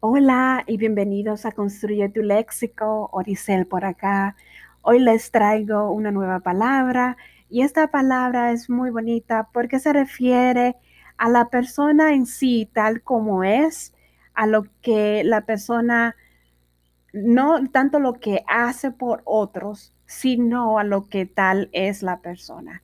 Hola y bienvenidos a Construye tu Léxico, Oricel por acá. Hoy les traigo una nueva palabra y esta palabra es muy bonita porque se refiere a la persona en sí tal como es, a lo que la persona, no tanto lo que hace por otros, sino a lo que tal es la persona.